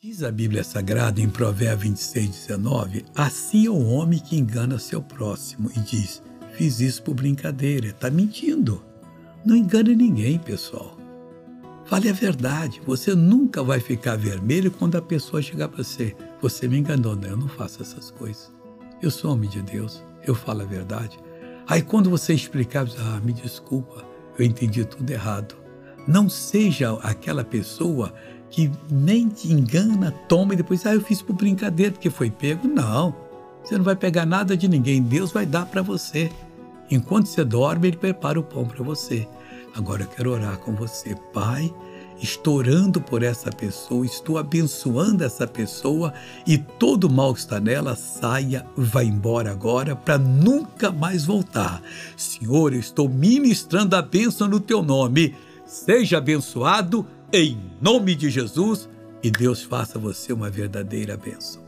Diz a Bíblia Sagrada em Provérbios 26, 19: Assim é o homem que engana seu próximo e diz: Fiz isso por brincadeira. Está mentindo. Não engane ninguém, pessoal. Fale a verdade. Você nunca vai ficar vermelho quando a pessoa chegar para você. Você me enganou, não, eu não faço essas coisas. Eu sou homem de Deus, eu falo a verdade. Aí quando você explicar, ah, me desculpa, eu entendi tudo errado. Não seja aquela pessoa que nem te engana, toma e depois, ah, eu fiz por brincadeira porque foi pego. Não, você não vai pegar nada de ninguém, Deus vai dar para você. Enquanto você dorme, Ele prepara o pão para você. Agora eu quero orar com você, Pai. Estou orando por essa pessoa, estou abençoando essa pessoa e todo mal que está nela saia, vá embora agora para nunca mais voltar. Senhor, eu estou ministrando a bênção no teu nome. Seja abençoado em nome de Jesus e Deus faça você uma verdadeira bênção.